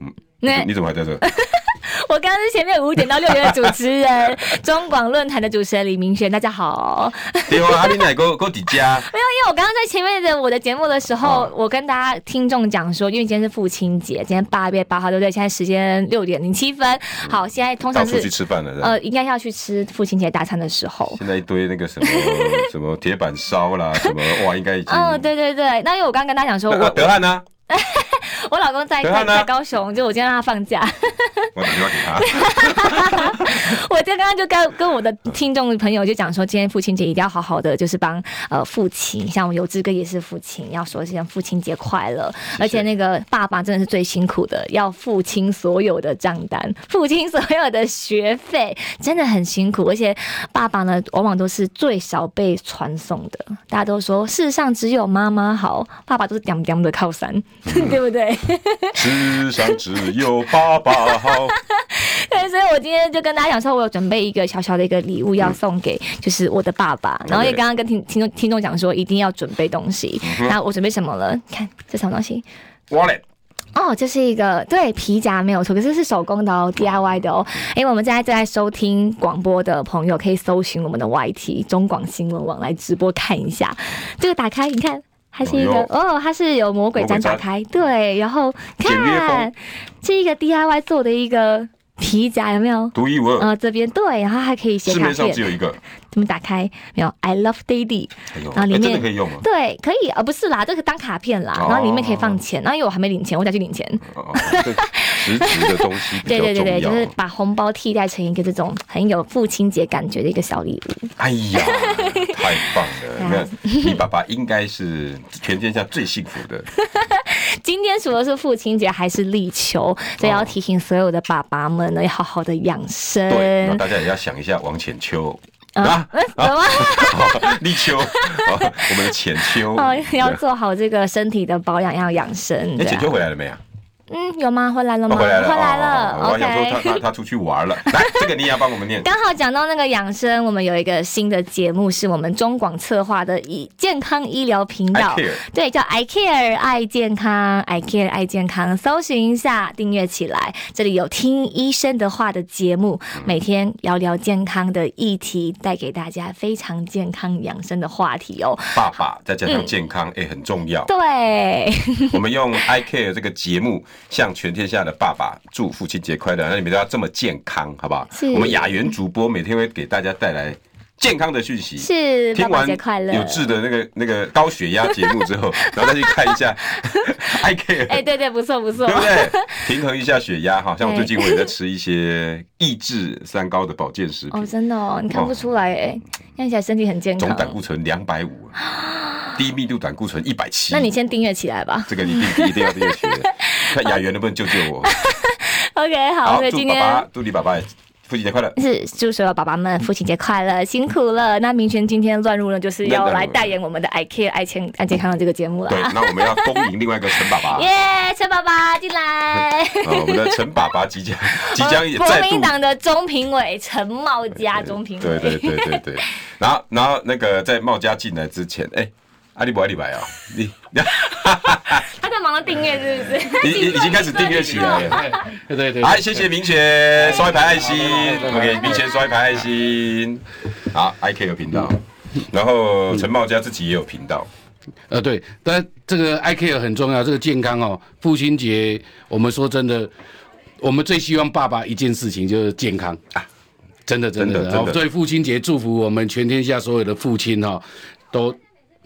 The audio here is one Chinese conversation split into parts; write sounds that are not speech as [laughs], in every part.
嗯，你，你怎么还在这？[laughs] 我刚刚是前面五点到六点的主持人，中广论坛的主持人李明轩，大家好。对啊，阿林奶哥哥底家。[laughs] 没有，因为我刚刚在前面的我的节目的时候，哦、我跟大家听众讲说，因为今天是父亲节，今天八月八号，对不对？现在时间六点零七分。好，现在通常是去吃饭了，呃，应该要去吃父亲节大餐的时候。现在一堆那个什么 [laughs] 什么铁板烧啦，什么哇，应该已经。嗯，对对对。那因为我刚刚跟大家讲说，我德汉呢？[laughs] 我老公在在在高雄，就我今天让他放假。[laughs] 我打电话给他。[laughs] 我今天刚刚就跟跟我的听众朋友就讲说，今天父亲节一定要好好的，就是帮呃父亲，像我有志哥也是父亲，要说一声父亲节快乐。而且那个爸爸真的是最辛苦的，要付清所有的账单，付清所有的学费，真的很辛苦。而且爸爸呢，往往都是最少被传送的。大家都说世上只有妈妈好，爸爸都是屌屌的靠山，嗯、对不对？世上只有爸爸好。[laughs] 对，所以我今天就跟大家讲说，我有准备一个小小的一个礼物要送给，就是我的爸爸。嗯、然后也刚刚跟听听众听众讲说，一定要准备东西。那、嗯、我准备什么了？看这什么东西？Wallet。哦，这是一个对皮夹没有错，可是是手工的哦，DIY 的哦。因为我们现在正在收听广播的朋友，可以搜寻我们的 YT 中广新闻网来直播看一下。这个打开，你看。它是一个哦，它是有魔鬼毡打开，对，然后看这一个 DIY 做的一个皮夹有没有？独一无二。啊，这边对，然后还可以写卡片。市面上只有一个。怎么打开？没有，I love Daddy。然后里面真的可以用吗？对，可以，啊不是啦，这个当卡片啦。然后里面可以放钱，然后因为我还没领钱，我想去领钱。实质的东西。[laughs] 对对对对，就是把红包替代成一个这种很有父亲节感觉的一个小礼物。哎呀，太棒了！[laughs] 你爸爸应该是全天下最幸福的。[laughs] 今天除了是父亲节，还是立秋，所以要提醒所有的爸爸们呢，要好好的养生。对，那大家也要想一下王浅秋。啊，什么？[laughs] 立秋，我们的浅秋，要做好这个身体的保养，要养生。你浅秋回来了没有？嗯，有吗？回来了吗？回来了，回来了。我还想说他他他出去玩了。来，[laughs] 这个你也要帮我们念。刚好讲到那个养生，我们有一个新的节目，是我们中广策划的以健康医疗频道，对，叫 I Care 爱健康，I Care 爱健康，搜寻一下，订阅起来。这里有听医生的话的节目，每天聊聊健康的议题，带给大家非常健康养生的话题哦。爸爸再加上健康，哎，很重要。对，[laughs] 我们用 I Care 这个节目。向全天下的爸爸祝父亲节快乐！那你们都要这么健康，好不好？我们雅媛主播每天会给大家带来健康的讯息。是。听完有志的那个那个高血压节目之后，然后再去看一下 [laughs] I Care。哎，对对，不错不错，对不对？平衡一下血压哈。像我最近我也在吃一些抑制三高的保健食品。哦，真的哦，你看不出来哎，看起来身体很健康。总胆固醇两百五。[gasps] 低密度胆固醇一百七，那你先订阅起来吧。这个你一定要订阅起来，[laughs] 看雅媛能不能救救我。OK，好，所以今天祝你爸爸父亲节快乐。是，祝所有爸爸们父亲节快乐，辛苦了。那明轩今天乱入呢，就是要来代言我们的 I Care 爱健爱健康的这个节目了。对，那我们要恭迎另外一个陈爸爸。耶，陈爸爸进来。[laughs] 我们的陈爸爸即将 [laughs] 即将也国民党的中评委陈茂佳中评委。对对对对对。然后然后那个在茂佳进来之前，哎。阿里不阿里白哦，你 [laughs] 他在忙着订阅是不是？[laughs] 已已经开始订阅起来了，对对对。好，谢谢明轩刷一排爱心，OK，明轩刷一排爱心。好，I Care 有频道，然后陈茂佳自己也有频道。呃，对，但这个 I Care 很重要，这个健康哦。父亲节，我们说真的，我们最希望爸爸一件事情就是健康啊，真的真的。然后，所以父亲节祝福我们全天下所有的父亲哦，都。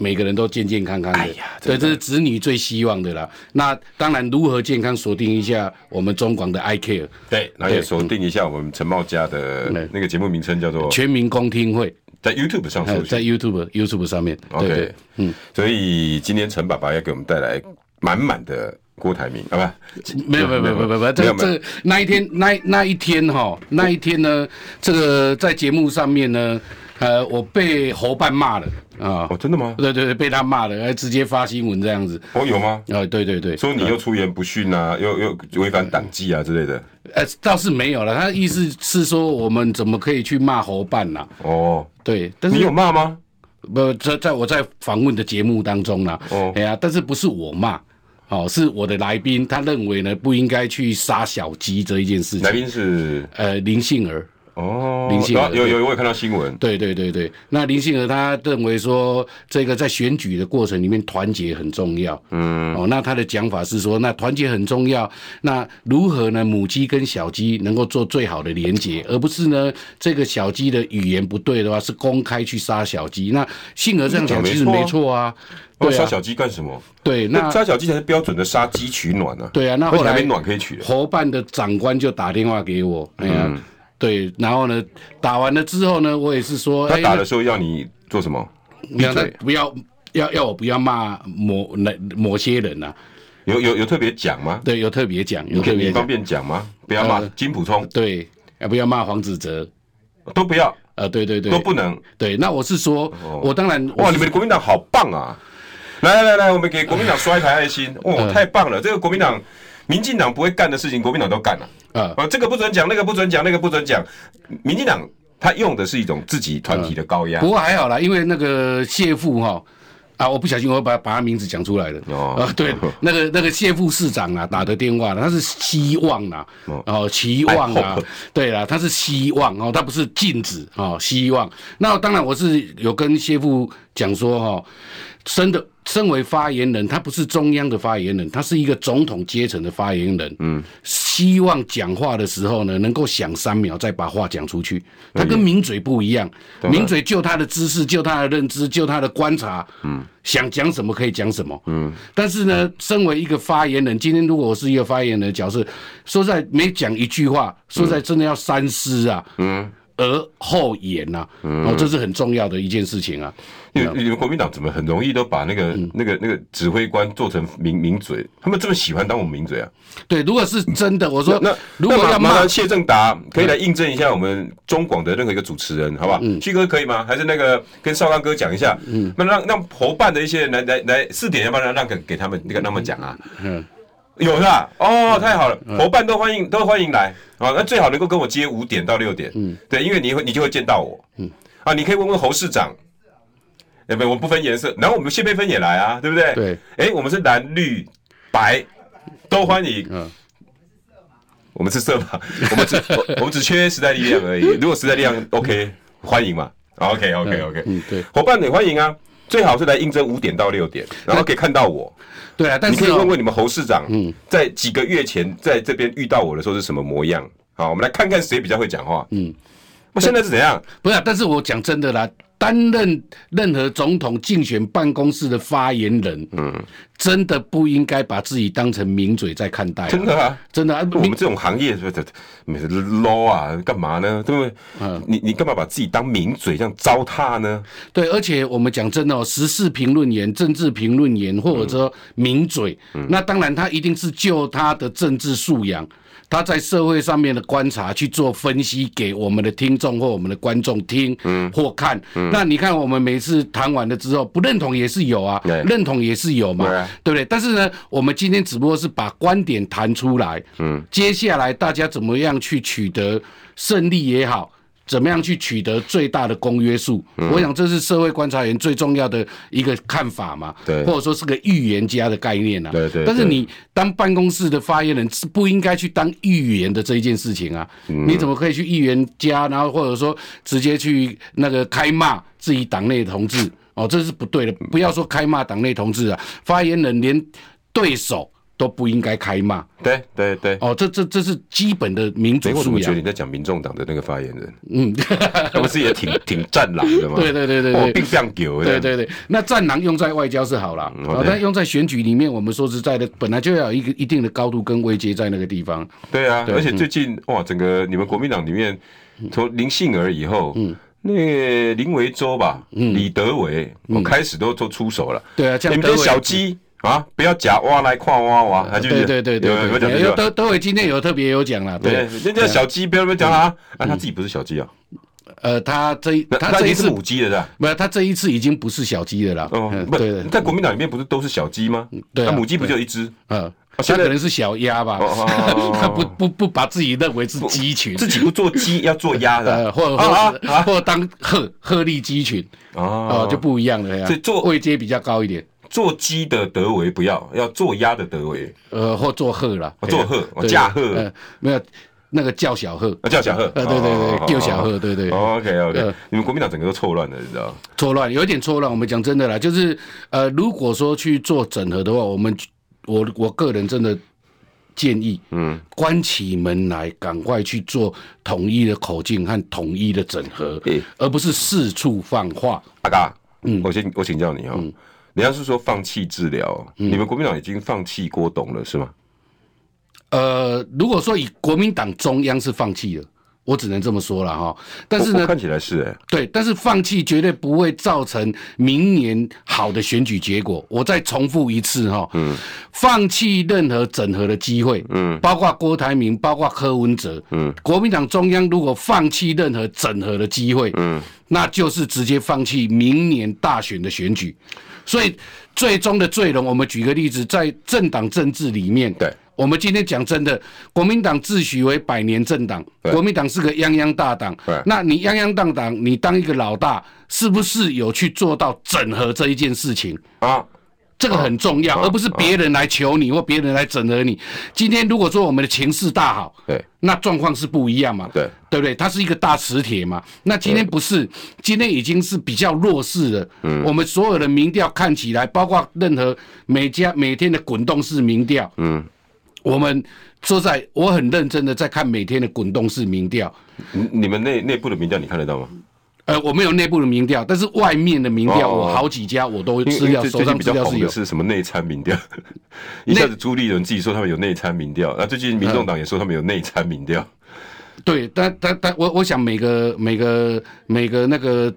每个人都健健康康的，哎呀，对，这是子女最希望的啦。那当然，如何健康，锁定一下我们中广的 I Care，对，然后也锁定一下我们陈茂佳的那个节目名称叫做《全民公听会》，在 YouTube 上，在 YouTube YouTube 上面。OK，嗯，所以今天陈爸爸要给我们带来满满的郭台铭好吧，没有没有没有没有没有，这个这那一天那那一天哈，那一天呢，这个在节目上面呢，呃，我被侯办骂了啊，哦，真的吗？对对对，被他骂了，还直接发新闻这样子。哦，有吗？啊，对对对，说你又出言不逊啊，又又违反党纪啊之类的。呃，倒是没有了，他的意思是说我们怎么可以去骂侯办呐？哦，对，但是你有骂吗？不，在在我在访问的节目当中呢，哦，哎呀，但是不是我骂。哦，是我的来宾，他认为呢不应该去杀小鸡这一件事情。来宾是呃林杏儿。哦，林杏儿有有我有看到新闻。对对对对，那林信和他认为说，这个在选举的过程里面团结很重要。嗯。哦，那他的讲法是说，那团结很重要，那如何呢？母鸡跟小鸡能够做最好的连结，而不是呢这个小鸡的语言不对的话，是公开去杀小鸡。那信和这样讲其实没错啊。杀小鸡干什么？对，那杀小鸡才是标准的杀鸡取暖呢。对啊，那后来没暖可以取。侯办的长官就打电话给我，哎呀，对，然后呢，打完了之后呢，我也是说，他打的时候要你做什么？不要不要要要我不要骂某那某些人呐？有有有特别讲吗？对，有特别讲，有特别方便讲吗？不要骂金普聪，对，要不要骂黄子哲？都不要。呃，对对对，都不能。对，那我是说，我当然哇，你们的国民党好棒啊！来来来来，我们给国民党刷一排爱心哦，太棒了！这个国民党、民进党不会干的事情，国民党都干了。啊，这个不准讲，那个不准讲，那个不准讲。民进党他用的是一种自己团体的高压。不过还好啦，因为那个谢富哈啊，我不小心我把把他名字讲出来了。哦，对，[laughs] 那个那个谢副市长啊打的电话，他是希望啊，哦期望啊，对啦，他是希望哦，他不是禁止哦，希望。那当然我是有跟谢副讲说哈，真的。身为发言人，他不是中央的发言人，他是一个总统阶层的发言人。嗯，希望讲话的时候呢，能够想三秒再把话讲出去。他跟名嘴不一样，名嘴就他的知识，就他的认知，就他的观察。嗯，想讲什么可以讲什么。嗯，但是呢，身为一个发言人，今天如果我是一个发言人的角色，说在每讲一句话，说在真的要三思啊。嗯。而后言呐，哦，这是很重要的一件事情啊。因为你们国民党怎么很容易都把那个、那个、那个指挥官做成名名嘴？他们这么喜欢当我们名嘴啊？对，如果是真的，我说那如果要麻烦谢正达可以来印证一下我们中广的任何一个主持人，好不好？旭哥可以吗？还是那个跟少刚哥讲一下？嗯，那让让伙伴的一些人来来来四点，要不然让给给他们那个那么讲啊？嗯。有是吧？哦，太好了，伙伴都欢迎，都欢迎来。啊！那最好能够跟我接五点到六点，嗯，对，因为你会，你就会见到我，嗯，啊，你可以问问侯市长，哎，不，我们不分颜色，然后我们谢佩芬也来啊，对不对？对，哎，我们是蓝绿白都欢迎，嗯，我们是色嘛，[laughs] 我们只我们只缺时代力量而已，如果时代力量 OK，欢迎嘛，OK OK OK，嗯，对，伙伴也欢迎啊，最好是来应征五点到六点，然后可以看到我。对啊，但是你可以问问你们侯市长，嗯，在几个月前在这边遇到我的时候是什么模样？好，我们来看看谁比较会讲话。嗯，我现在是怎样？不是，但是我讲真的啦，担任任何总统竞选办公室的发言人，嗯，真的不应该把自己当成名嘴在看待。真的啊，真的啊，我们这种行业是不是 low 啊？干嘛呢？对不对？嗯，你你干嘛把自己当名嘴这样糟蹋呢？对，而且我们讲真的哦，时事评论员、政治评论员，或者说名嘴，那当然他一定是就他的政治素养。他在社会上面的观察去做分析，给我们的听众或我们的观众听，嗯，或看。嗯，那你看我们每次谈完了之后，不认同也是有啊，对认同也是有嘛，对，对不对？但是呢，我们今天只不过是把观点谈出来，嗯，接下来大家怎么样去取得胜利也好。怎么样去取得最大的公约数？嗯、我想这是社会观察员最重要的一个看法嘛，对，或者说是个预言家的概念啊。对，对对。但是你当办公室的发言人是不应该去当预言的这一件事情啊。嗯、你怎么可以去预言家，然后或者说直接去那个开骂自己党内同志？哦，这是不对的。不要说开骂党内同志啊，发言人连对手。都不应该开骂，对对对，哦，这这这是基本的民主素养。我怎么觉得你在讲民众党的那个发言人？嗯，[laughs] 他不是也挺 [laughs] 挺战狼的吗？对对对对对，并这样狗。对对对，那战狼用在外交是好了，但用在选举里面，我们说实在的，本来就要有一个一定的高度跟位阶在那个地方。对啊，而且最近哇，整个你们国民党里面，从林杏儿以后，嗯，那个林维洲吧，嗯李德维，我开始都都出手了。对啊，你们这些小鸡。啊，不要假挖来跨挖挖，他就对对对对对，有德德伟今天有特别有讲了，对，人家小鸡不要不要讲啊，啊，他自己不是小鸡啊。呃，他这他这一次是母鸡的是吧？没有，他这一次已经不是小鸡的了。哦，不，在国民党里面不是都是小鸡吗？对，母鸡不就一只？嗯，他可能是小鸭吧？[laughs] 他不不不把自己认为是鸡群，自己不做鸡，要做鸭的，或者或或当鹤鹤立鸡群哦，就不一样了呀。所以做位阶比较高一点，做鸡的德维不要，要做鸭的德维，呃，或做鹤了，做鹤，驾鹤，没有。那个叫小贺，啊叫小贺，呃对对对，叫小贺，对对。OK OK，你们国民党整个都错乱了，你知道？错乱，有一点错乱。我们讲真的啦，就是呃，如果说去做整合的话，我们我我个人真的建议，嗯，关起门来，赶快去做统一的口径和统一的整合，而不是四处放话。阿嘎，嗯，我先我请教你哦，你要是说放弃治疗，你们国民党已经放弃郭董了，是吗？呃，如果说以国民党中央是放弃了，我只能这么说了哈。但是呢，看起来是哎，对，但是放弃绝对不会造成明年好的选举结果。我再重复一次哈，嗯，放弃任何整合的机会，嗯，包括郭台铭，包括柯文哲，嗯，国民党中央如果放弃任何整合的机会，嗯，那就是直接放弃明年大选的选举。所以最终的罪人，我们举个例子，在政党政治里面，对。我们今天讲真的，国民党自诩为百年政党，国民党是个泱泱大党。对那你泱泱大党，你当一个老大，是不是有去做到整合这一件事情啊？这个很重要，啊、而不是别人来求你、啊、或别人来整合你。今天如果说我们的情势大好，对，那状况是不一样嘛？对，对不对？它是一个大磁铁嘛。那今天不是，今天已经是比较弱势了。嗯，我们所有的民调看起来，包括任何每家每天的滚动式民调，嗯。我们说在，我很认真的在看每天的滚动式民调。你你们内内部的民调你看得到吗？呃，我没有内部的民调，但是外面的民调，我好几家我都资料手上资料是有。是什么内参民调？[laughs] 一下子朱立伦自己说他们有内参民调，那最近民众党也说他们有内参民调。对，但但但我我想每个每个每个那个。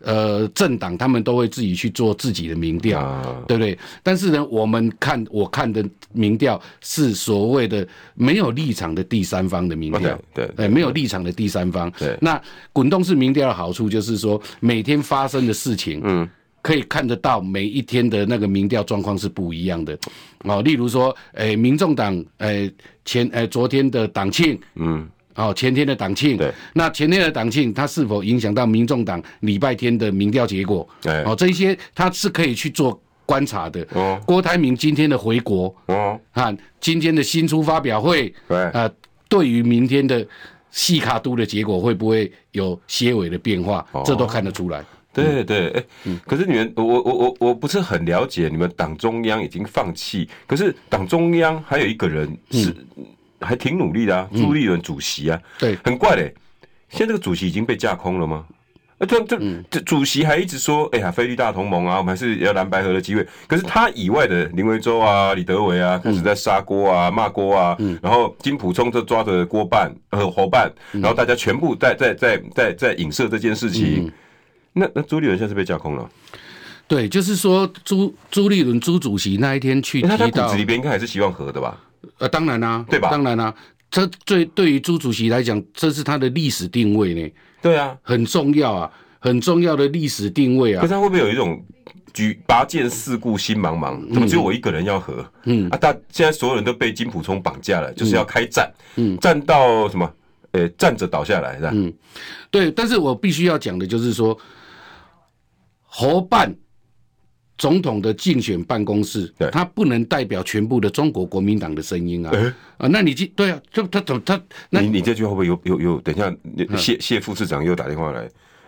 呃，政党他们都会自己去做自己的民调，啊、对不对？但是呢，我们看我看的民调是所谓的没有立场的第三方的民调，对没有立场的第三方。对，那滚动式民调的好处就是说，每天发生的事情，嗯，可以看得到每一天的那个民调状况是不一样的。哦，例如说，诶，民众党，诶，前，诶，昨天的党庆，嗯。哦，前天的党庆，对，那前天的党庆，它是否影响到民众党礼拜天的民调结果？对，哦，这一些它是可以去做观察的。哦，郭台铭今天的回国，哦，看今天的新出发表会，对，呃，对于明天的细卡都的结果会不会有些微的变化？哦，这都看得出来。对对，哎，可是你们，我我我我不是很了解，你们党中央已经放弃，可是党中央还有一个人是。嗯还挺努力的啊，朱立伦主席啊，对，很怪嘞。现在这个主席已经被架空了吗？啊，这这这主席还一直说，哎呀，菲律大同盟啊，我们还是要蓝白合的机会。可是他以外的林维洲啊、李德维啊，开始在杀锅啊、骂锅啊，然后金普聪就抓着锅办和伙伴，然后大家全部在在在在在影射这件事情。那那朱立伦现在是被架空了？对，就是说朱朱立伦朱主席那一天去提到，他骨子里边应该还是希望和的吧？呃，当然啦、啊，对吧？当然啦、啊，这最对于朱主席来讲，这是他的历史定位呢。对啊，很重要啊，很重要的历史定位啊。可是他会不会有一种举拔剑四顾心茫茫，怎么只有我一个人要和？嗯啊，他现在所有人都被金溥聪绑架了，就是要开战，嗯，战到什么？呃，站着倒下来是吧？嗯，对。但是我必须要讲的就是说，侯办。总统的竞选办公室，对，他不能代表全部的中国国民党的声音啊！欸、啊，那你这对啊，就他怎么他？那你你这句话会不会有有有？等一下，谢谢副市长又打电话来，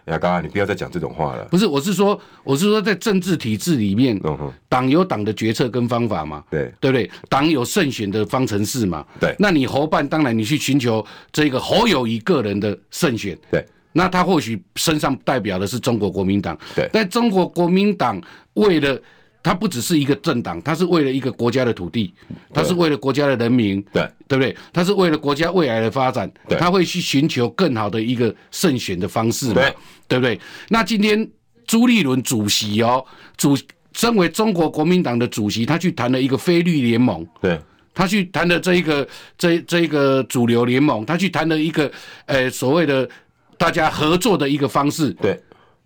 哎呀，刚刚你不要再讲这种话了。不是，我是说，我是说，在政治体制里面，党有党的决策跟方法嘛，对，对不对？党有胜选的方程式嘛，对。那你侯办，当然你去寻求这个侯友谊个人的胜选，对。那他或许身上代表的是中国国民党，对。但中国国民党为了他不只是一个政党，他是为了一个国家的土地，他是为了国家的人民，对，对不对？他是为了国家未来的发展，对。他会去寻求更好的一个胜选的方式嘛，对，对不对？那今天朱立伦主席哦，主身为中国国民党的主席，他去谈了一个非绿联盟，对，他去谈了这一个这这一个主流联盟，他去谈了一个呃所谓的大家合作的一个方式。对，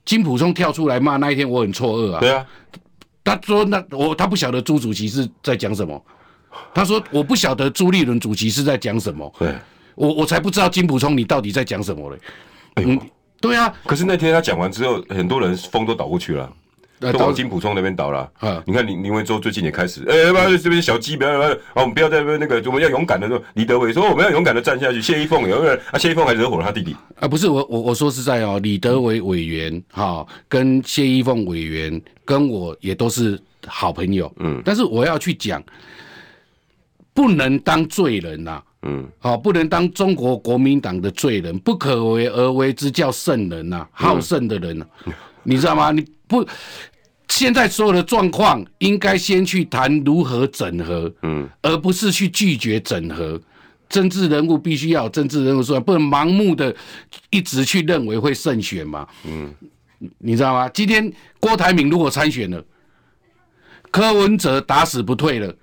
金溥聪跳出来骂那一天，我很错愕啊。对啊，他说那我他不晓得朱主席是在讲什么，他说我不晓得朱立伦主席是在讲什么。对，我我才不知道金溥聪你到底在讲什么嘞。嗯，对啊。可是那天他讲完之后，很多人风都倒过去了。都往金浦冲那边倒了。啊，你看林林维洲最近也开始，哎，不要这边小鸡，不要不要，我们不要在那边那个，我们要勇敢的说，李德伟说我们要勇敢的站下去。谢依凤有人啊，谢依凤还惹火了他弟弟啊，不是我我我说实在哦，李德伟委员哈，跟谢依凤委员跟我也都是好朋友，嗯，但是我要去讲，不能当罪人呐，嗯，好，不能当中国国民党的罪人，不可为而为之叫圣人呐，好胜的人，你知道吗？你。不，现在所有的状况应该先去谈如何整合，嗯，而不是去拒绝整合。政治人物必须要有政治人物说，不能盲目的一直去认为会胜选嘛，嗯，你知道吗？今天郭台铭如果参选了，柯文哲打死不退了，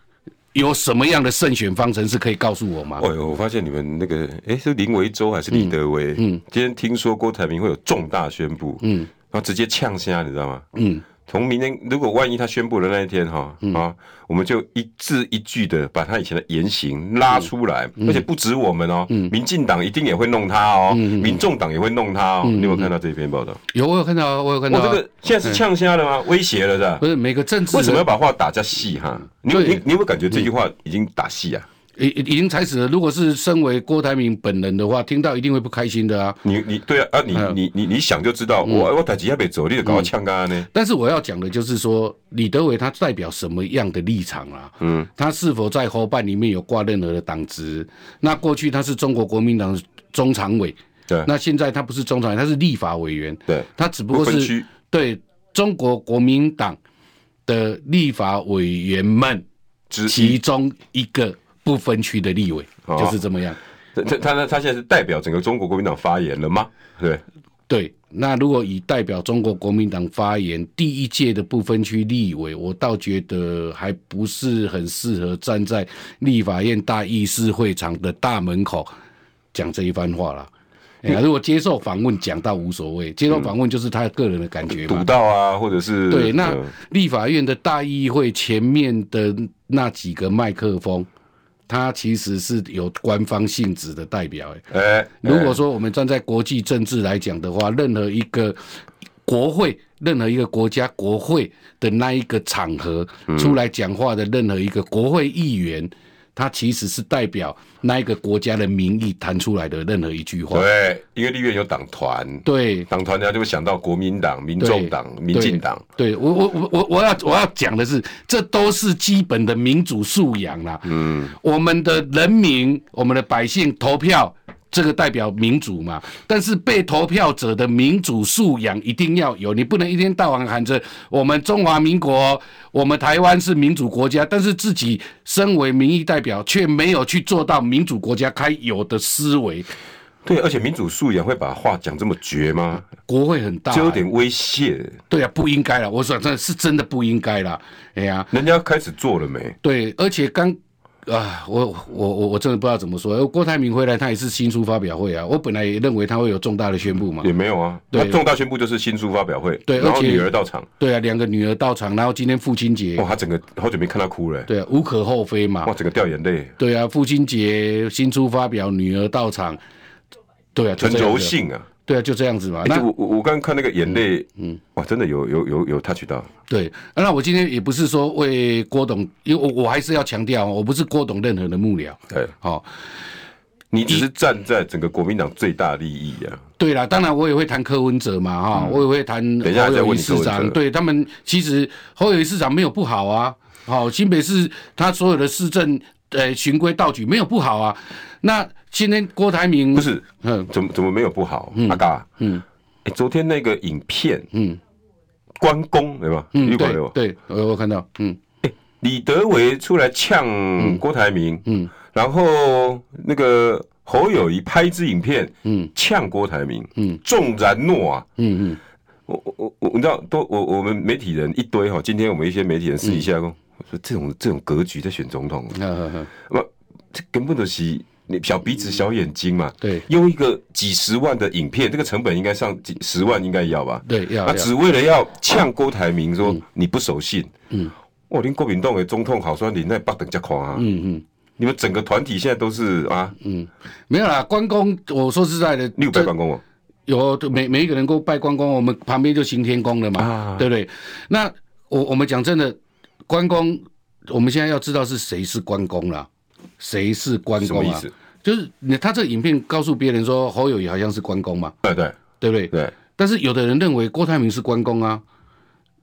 有什么样的胜选方程式可以告诉我吗？哎呦，我发现你们那个，哎，是林维洲还是李德维？嗯，今天听说郭台铭会有重大宣布，嗯。然后直接呛瞎，你知道吗？嗯，从明天如果万一他宣布的那一天哈、嗯、啊，我们就一字一句的把他以前的言行拉出来，嗯、而且不止我们哦，嗯、民进党一定也会弄他哦，嗯、民众党也会弄他哦。嗯、你有没有看到这篇报道？有，我有看到，我有看到。我这个现在是呛瞎了吗？威胁了是吧？不是每个政治为什么要把话打加细哈？你你你有没有感觉这句话已经打细啊？已已经踩死了。如果是身为郭台铭本人的话，听到一定会不开心的啊。你你对啊啊，你你你你想就知道，嗯、我我台几下被走，你就搞个呛干呢。但是我要讲的就是说，李德伟他代表什么样的立场啊？嗯，他是否在侯办里面有挂任何的党职？那过去他是中国国民党中常委，对。那现在他不是中常委，他是立法委员，对。他只不过是对中国国民党的立法委员们其中一个。不分区的立委就是这么样。他他他他现在是代表整个中国国民党发言了吗？对对。那如果以代表中国国民党发言，第一届的不分区立委，我倒觉得还不是很适合站在立法院大议事会场的大门口讲这一番话了。如果接受访问讲到无所谓，接受访问就是他个人的感觉。堵到啊，或者是对。那立法院的大议会前面的那几个麦克风。他其实是有官方性质的代表，哎，欸，如果说我们站在国际政治来讲的话，任何一个国会，任何一个国家国会的那一个场合出来讲话的任何一个国会议员。他其实是代表那一个国家的民意谈出来的任何一句话。对，因为立院有党团。对，党团，他就会想到国民党、民众党、民进党。对我，我，我，我，我要我要讲的是，这都是基本的民主素养啦。嗯，我们的人民，我们的百姓投票。这个代表民主嘛，但是被投票者的民主素养一定要有，你不能一天到晚喊着我们中华民国，我们台湾是民主国家，但是自己身为民意代表却没有去做到民主国家该有的思维。对，而且民主素养会把话讲这么绝吗？国会很大，就有点威胁。对啊，不应该了，我说真的是真的不应该了。哎呀，人家开始做了没？对，而且刚。啊，我我我我真的不知道怎么说。郭台铭回来，他也是新书发表会啊。我本来也认为他会有重大的宣布嘛，也没有啊。对，重大宣布就是新书发表会，对，然后女儿到场。对啊，两个女儿到场，然后今天父亲节。哇，他整个好久没看他哭了。对啊，无可厚非嘛。哇，整个掉眼泪。对啊，父亲节新书发表，女儿到场。对啊，很柔性啊。对啊，就这样子嘛。欸、那我我我刚刚看那个眼泪，嗯，嗯哇，真的有有有有 touch 到。对，那我今天也不是说为郭董，因为我我还是要强调，我不是郭董任何的幕僚。对，好、哦，你只是站在整个国民党最大利益啊。对啦，当然我也会谈柯文哲嘛，哈、嗯，我也会谈侯友宜市长。对他们，其实侯友宜市长没有不好啊。好，新北市他所有的市政，呃，循规蹈矩没有不好啊。那今天郭台铭不是，嗯，怎么怎么没有不好？嗯、阿嘎，嗯，昨天那个影片，嗯，关公对吧？嗯，对，对，我我看到，嗯，哎、欸，李德维出来呛郭台铭，嗯，然后那个侯友宜拍支影片，嗯，呛郭台铭，嗯，重然诺啊，嗯嗯，我我我我，你知道，都我我们媒体人一堆哈，今天我们一些媒体人私底下说，说这种这种格局在选总统，那这根本就是你小鼻子小眼睛嘛。对，用一个几十万的影片，这个成本应该上几十万，应该要吧？对，要。那只为了要呛郭台铭说你不守信。嗯。我连国民党的总统好酸，你那八等加夸啊。嗯嗯。你们整个团体现在都是啊。嗯。没有啦，关公，我说实在的，你有拜关公哦？有，每每一个人都拜关公，我们旁边就行天宫了嘛，啊、对不对？那我我们讲真的，关公，我们现在要知道是谁是关公了，谁是关公啊？就是你他这个影片告诉别人说侯友宜好像是关公嘛，对对对不对？对。但是有的人认为郭台铭是关公啊。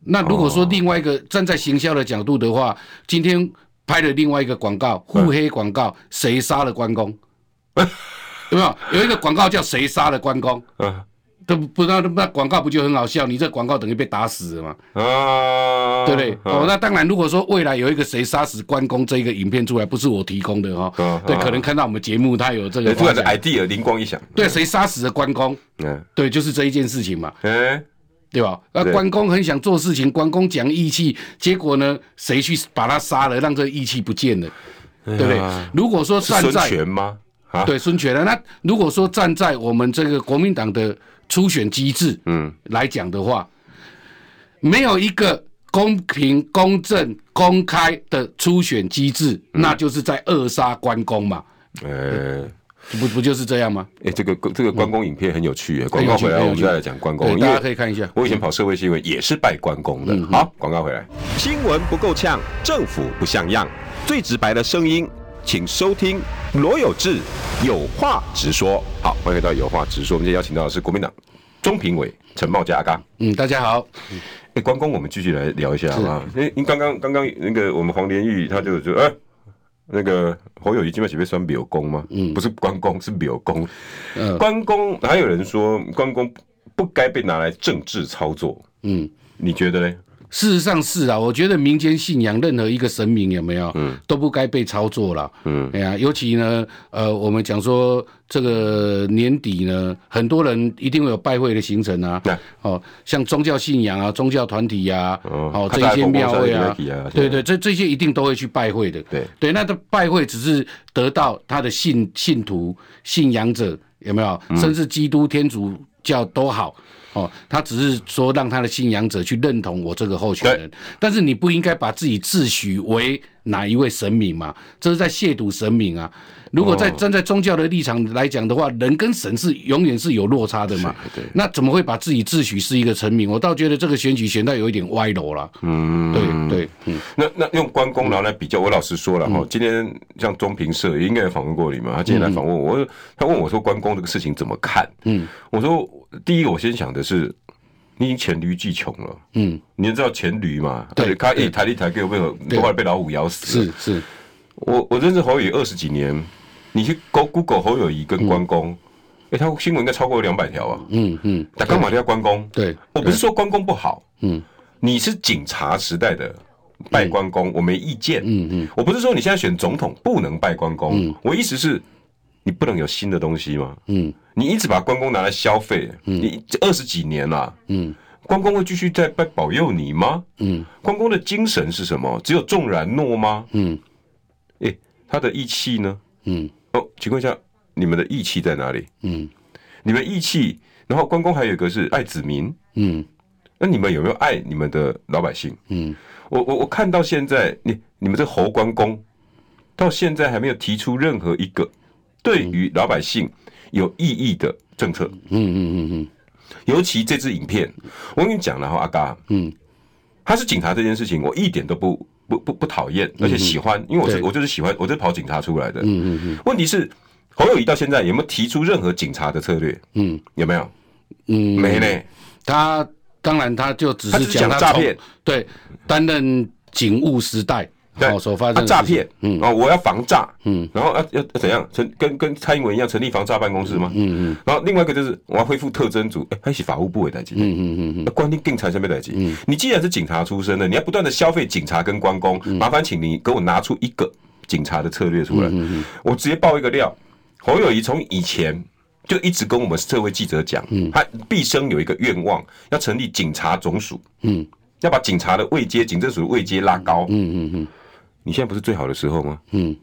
那如果说另外一个站在行销的角度的话，今天拍了另外一个广告，互黑广告，谁杀了关公？[laughs] 有没有有一个广告叫“谁杀了关公”？啊，都不知道那广告不就很好笑？你这广告等于被打死了嘛？啊，对不对？哦，那当然，如果说未来有一个“谁杀死关公”这一个影片出来，不是我提供的哈，对，可能看到我们节目他有这个突然的 idea 灵光一响，对，谁杀死了关公？嗯，对，就是这一件事情嘛，哎，对吧？那关公很想做事情，关公讲义气，结果呢，谁去把他杀了，让这个义气不见了，对不对？如果说站在孙权吗？啊、对孙权的那如果说站在我们这个国民党的初选机制，嗯，来讲的话，嗯、没有一个公平、公正、公开的初选机制，嗯、那就是在扼杀关公嘛。呃，不不就是这样吗？哎，这个这个关公影片很有趣，广告回来我们再来讲关公，大家可以看一下。我以前跑社会新闻也是拜关公的。嗯、好，广告回来，新闻不够呛，政府不像样，最直白的声音。请收听罗有志有话直说。好，欢迎回到有话直说。我们今天邀请到的是国民党中评委陈茂佳阿刚。嗯，大家好。哎，关公，我们继续来聊一下好不好？因为您刚刚刚刚那个我们黄连玉他就说，哎，那个侯友谊基本上被算庙公吗？嗯，不是关公，是庙公。嗯，关公还有人说关公不该被拿来政治操作。嗯，你觉得呢？事实上是啊，我觉得民间信仰任何一个神明有没有，嗯，都不该被操作了，嗯，哎呀，尤其呢，呃，我们讲说这个年底呢，很多人一定会有拜会的行程啊，哦，像宗教信仰啊、宗教团体呀，哦，这些庙会啊，对对，这这些一定都会去拜会的，对。对，那他拜会只是得到他的信信徒、信仰者有没有，甚至基督天主教都好。哦，他只是说让他的信仰者去认同我这个候选人，但是你不应该把自己自诩为哪一位神明嘛？这是在亵渎神明啊！如果在站在宗教的立场来讲的话，人跟神是永远是有落差的嘛？对，那怎么会把自己自诩是一个神明？我倒觉得这个选举选到有一点歪楼了。嗯，对对，嗯，那那用关公然后来比较，我老实说了哈，嗯、今天像中评社也应该有访问过你嘛？他今天来访问我，嗯、他问我说关公这个事情怎么看？嗯，我说第一个我先想的是。你已经黔驴技穷了，嗯，你知道黔驴嘛？对，他一抬一抬，给我被后来被老虎咬死。是是，我我认识侯友宜二十几年，你去 Google 侯友谊跟关公，哎，他新闻应该超过两百条啊。嗯嗯，他干嘛要关公？对，我不是说关公不好，嗯，你是警察时代的拜关公，我没意见。嗯嗯，我不是说你现在选总统不能拜关公，我意思是。你不能有新的东西吗？嗯，你一直把关公拿来消费，嗯，你二十几年了，嗯，关公会继续在拜保佑你吗？嗯，关公的精神是什么？只有纵然诺吗？嗯，诶，他的义气呢？嗯，哦，请问一下，你们的义气在哪里？嗯，你们义气，然后关公还有一个是爱子民，嗯，那你们有没有爱你们的老百姓？嗯，我我我看到现在，你你们这侯关公到现在还没有提出任何一个。对于老百姓有意义的政策，嗯嗯嗯嗯，尤其这支影片，我跟你讲了哈，阿嘎，嗯，他是警察这件事情，我一点都不不不不讨厌，而且喜欢，因为我是我就是喜欢，我就是跑警察出来的，嗯嗯嗯。问题是侯友宜到现在有没有提出任何警察的策略？嗯，有没有？嗯，没呢。他当然他就只是讲诈骗，对，担任警务时代。对，首发他诈骗，嗯，哦，我要防诈，嗯，然后要要怎样？成跟跟蔡英文一样成立防诈办公室吗？嗯嗯，然后另外一个就是我要恢复特侦组，哎，还是法务部的代志，嗯嗯嗯嗯，关定警察上面代志，嗯，你既然是警察出身的，你要不断的消费警察跟关公，麻烦请你给我拿出一个警察的策略出来，嗯嗯，我直接爆一个料，侯友宜从以前就一直跟我们社会记者讲，嗯，他毕生有一个愿望，要成立警察总署，嗯，要把警察的位阶、警政署的位阶拉高，嗯嗯嗯。你现在不是最好的时候吗？嗯，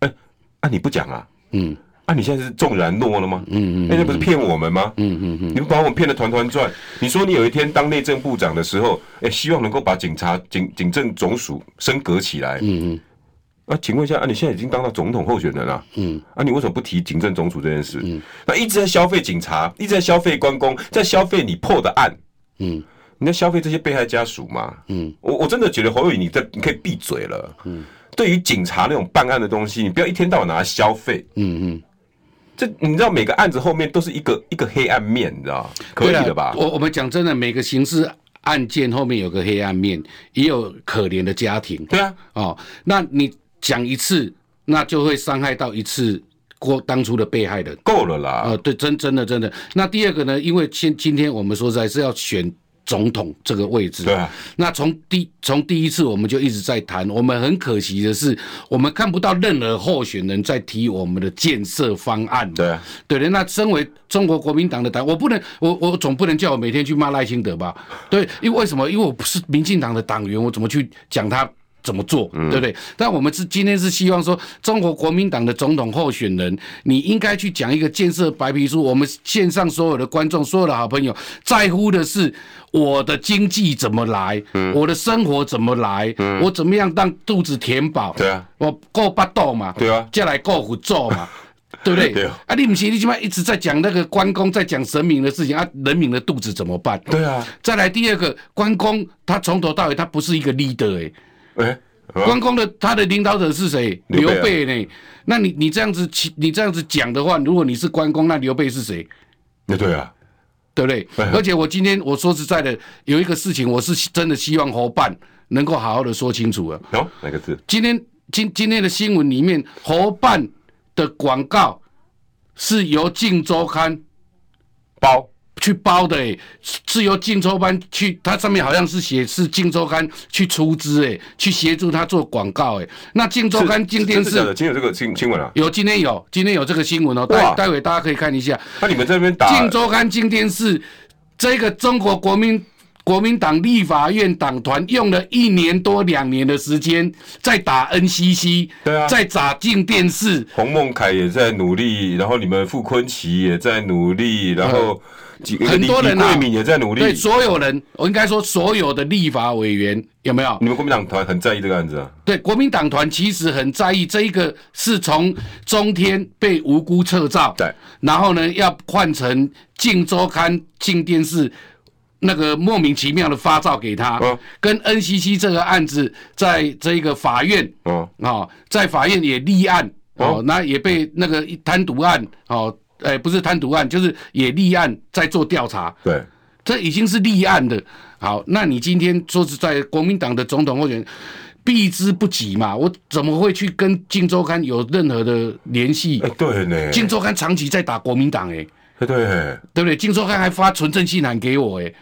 哎，啊你不讲啊？嗯。啊！你现在是纵然诺了吗？嗯嗯，那、嗯、不是骗我们吗？嗯嗯嗯，你们把我们骗得团团转？你说你有一天当内政部长的时候，哎、欸，希望能够把警察警警政总署升格起来。嗯嗯，啊，请问一下，啊，你现在已经当到总统候选人了。嗯，啊，你为什么不提警政总署这件事？嗯，那一直在消费警察，一直在消费关公，在消费你破的案。嗯，你在消费这些被害家属吗？嗯，我我真的觉得侯友宜，你在你可以闭嘴了。嗯，对于警察那种办案的东西，你不要一天到晚拿来消费。嗯嗯。这你知道每个案子后面都是一个一个黑暗面，你知道可以的吧？我我们讲真的，每个刑事案件后面有个黑暗面，也有可怜的家庭。对啊，哦，那你讲一次，那就会伤害到一次过当初的被害人。够了啦！啊、呃，对，真真的真的。那第二个呢？因为今今天我们说实在是要选。总统这个位置，对啊，那从第从第一次我们就一直在谈，我们很可惜的是，我们看不到任何候选人在提我们的建设方案。对啊，对的。那身为中国国民党的党，我不能，我我总不能叫我每天去骂赖清德吧？对，因为为什么？因为我不是民进党的党员，我怎么去讲他？怎么做，对不对？但我们是今天是希望说，中国国民党的总统候选人，你应该去讲一个建设白皮书。我们线上所有的观众，所有的好朋友，在乎的是我的经济怎么来，我的生活怎么来，我怎么样让肚子填饱？对啊，我够八斗嘛？对啊，再来够虎做嘛？[laughs] 对不对？对啊，你不是你起码一直在讲那个关公，在讲神明的事情啊，人民的肚子怎么办？对啊，再来第二个关公，他从头到尾他不是一个 leader 哎。哎，关公的他的领导者是谁？刘备呢？那你你这样子，你这样子讲的话，如果你是关公，那刘备是谁？那对啊，对不对？而且我今天我说实在的，有一个事情，我是真的希望侯办能够好好的说清楚了。哦，哪个字？今天今今天的新闻里面，侯办的广告是由《镜周刊》包。去包的诶，是由镜周刊去，它上面好像是写是镜周刊去出资哎，去协助他做广告哎。那镜周刊今天是，今天有这个新新闻啊？有，今天有，今天有这个新闻哦。待待会大家可以看一下。那你们这边打 [laughs] 镜周刊今天是这个中国国民国民党立法院党团用了一年多两年的时间在打 NCC，对啊，在打进电视。洪孟凯也在努力，然后你们傅坤奇也在努力，然后。嗯很多人啊，也在努力。对，所有人，我应该说所有的立法委员有没有？你们国民党团很在意这个案子啊？对，国民党团其实很在意这一个，是从中天被无辜撤照，对，然后呢要换成镜周刊、镜电视那个莫名其妙的发照给他，哦、跟 NCC 这个案子，在这个法院哦，哦，在法院也立案哦，那也被那个贪渎案哦。哎、欸，不是贪渎案，就是也立案在做调查。对，这已经是立案的。好，那你今天说是在国民党的总统候选人，避之不及嘛？我怎么会去跟《金周刊》有任何的联系？哎、欸，对呢，《金周刊》长期在打国民党，哎，对，对不对？《金周刊》还发存证信函给我，哎。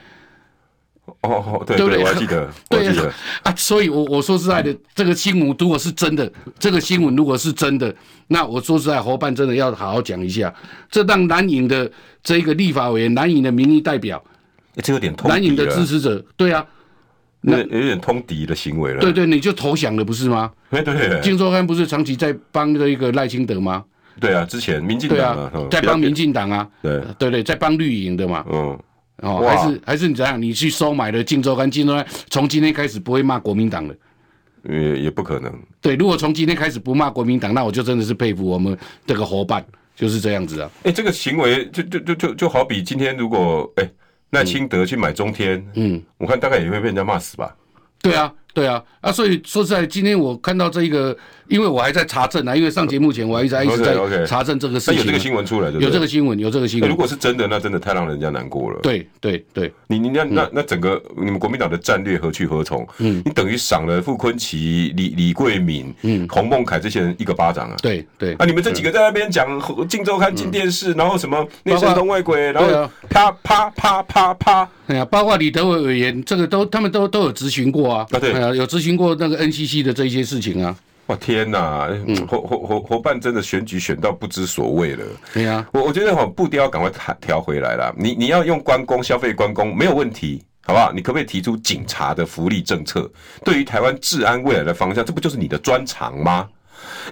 哦，对对，对，[laughs] 我还记得，对啊，啊，所以我我说实在的，这个新闻如果是真的，这个新闻如果是真的，那我说实在，侯办真的要好好讲一下，这让蓝营的这个立法委员，蓝营的民意代表，这有点通蓝营的支持者，对啊，那有点通敌的行为了，对对，你就投降了不是吗？对对，金周刊不是长期在帮这个赖清德吗？对啊，之前民进党啊，在帮民进党啊，对。对对，在帮绿营的嘛，嗯。哦，还是还是你怎样？你去收买了《镜周刊》，《镜周刊》从今天开始不会骂国民党了。也也不可能。对，如果从今天开始不骂国民党，那我就真的是佩服我们这个伙伴，就是这样子啊。哎、欸，这个行为就就就就就好比今天如果哎赖清德去买中天，嗯，我看大概也会被人家骂死吧。对啊。对啊，啊，所以说实在，今天我看到这一个，因为我还在查证啊，因为上节目前我还一直在一直在查证这个事情。有这个新闻出来的，有这个新闻，有这个新闻。如果是真的，那真的太让人家难过了。对对对，你你那那那整个你们国民党的战略何去何从？嗯，你等于赏了傅昆奇、李李桂敏、嗯、洪孟凯这些人一个巴掌啊。对对，啊，你们这几个在那边讲《镜周刊》、《进电视》，然后什么内神通外鬼，然后啪啪啪啪啪。哎呀，包括李德伟委员，这个都他们都都有咨询过啊。啊，对啊，有咨询过那个 NCC 的这些事情啊。哇天哪！侯侯侯侯办真的选举选到不知所谓了。对呀，我我觉得哈步调要赶快调调回来了。你你要用关公消费关公没有问题，好不好？你可不可以提出警察的福利政策？对于台湾治安未来的方向，这不就是你的专长吗？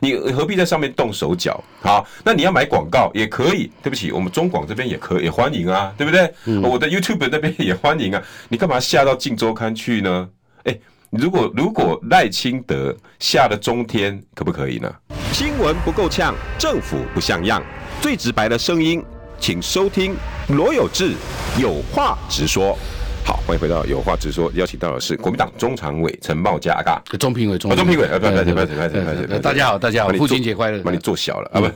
你何必在上面动手脚？好，那你要买广告也可以。对不起，我们中广这边也可以也欢迎啊，对不对？我的 YouTube 那边也欢迎啊。你干嘛下到镜周刊去呢？哎。如果如果赖清德下了中天，可不可以呢？新闻不够呛，政府不像样，最直白的声音，请收听罗有志有话直说。好，欢迎回到有话直说，邀请到的是国民党中常委陈茂佳阿嘎，中评委，中中评委，啊，不要不要不要大家好，大家好，父亲节快乐，把你做小了啊，不，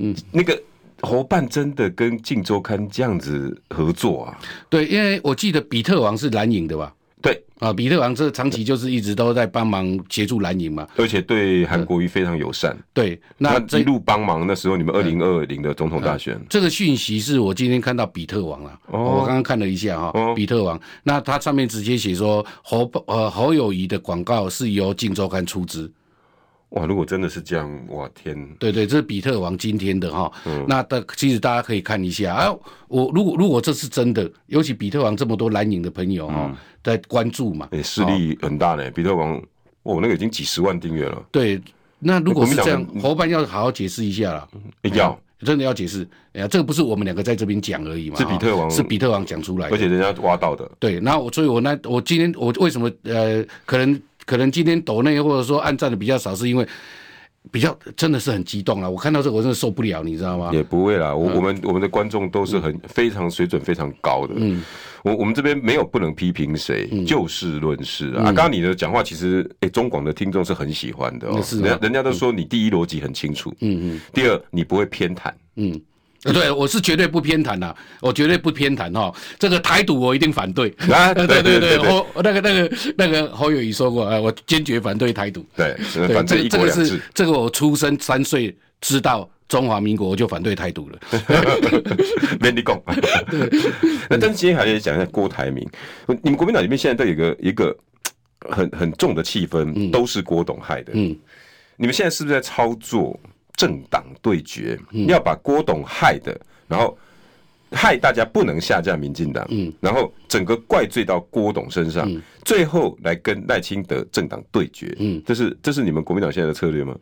嗯，那个侯办真的跟镜周刊这样子合作啊？对，因为我记得比特王是蓝营的吧？对啊，比特王这长期就是一直都在帮忙协助蓝营嘛，而且对韩国瑜非常友善。对，那一路帮忙。那时候你们二零二零的总统大选，这个讯息是我今天看到比特王啊，我刚刚看了一下哈，比特王，那他上面直接写说侯呃侯友谊的广告是由镜周刊出资。哇，如果真的是这样，哇天！对对，这是比特王今天的哈，那的其实大家可以看一下啊，我如果如果这是真的，尤其比特王这么多蓝影的朋友哈。在关注嘛，哎，势力很大呢。比特王，我，那个已经几十万订阅了。对，那如果是这样，侯办要好好解释一下了。要真的要解释。哎呀，这个不是我们两个在这边讲而已嘛。是比特王，是比特王讲出来的，而且人家挖到的。对，那我所以我那我今天我为什么呃，可能可能今天抖内或者说按赞的比较少，是因为比较真的是很激动了。我看到这个我真的受不了，你知道吗？也不会啦，我我们我们的观众都是很非常水准非常高的。嗯。我我们这边没有不能批评谁，嗯、就事论事啊。刚刚、你的讲话其实，哎、欸，中广的听众是很喜欢的哦。是人人家都说你第一逻辑很清楚，嗯嗯。第二，你不会偏袒，嗯。[laughs] 对，我是绝对不偏袒的，我绝对不偏袒哈。这个台独我一定反对啊！[laughs] 对对对，我那个那个那个侯友宜说过啊，我坚决反对台独。对，反正这个是这个我出生三岁知道。中华民国我就反对台独了，[laughs] 没你讲。那但是今天还要讲一下郭台铭，你们国民党里面现在都有一个一个很很重的气氛，都是郭董害的。嗯，你们现在是不是在操作政党对决？要把郭董害的，然后害大家不能下架民进党，嗯，然后整个怪罪到郭董身上，最后来跟赖清德政党对决。嗯，这是这是你们国民党现在的策略吗？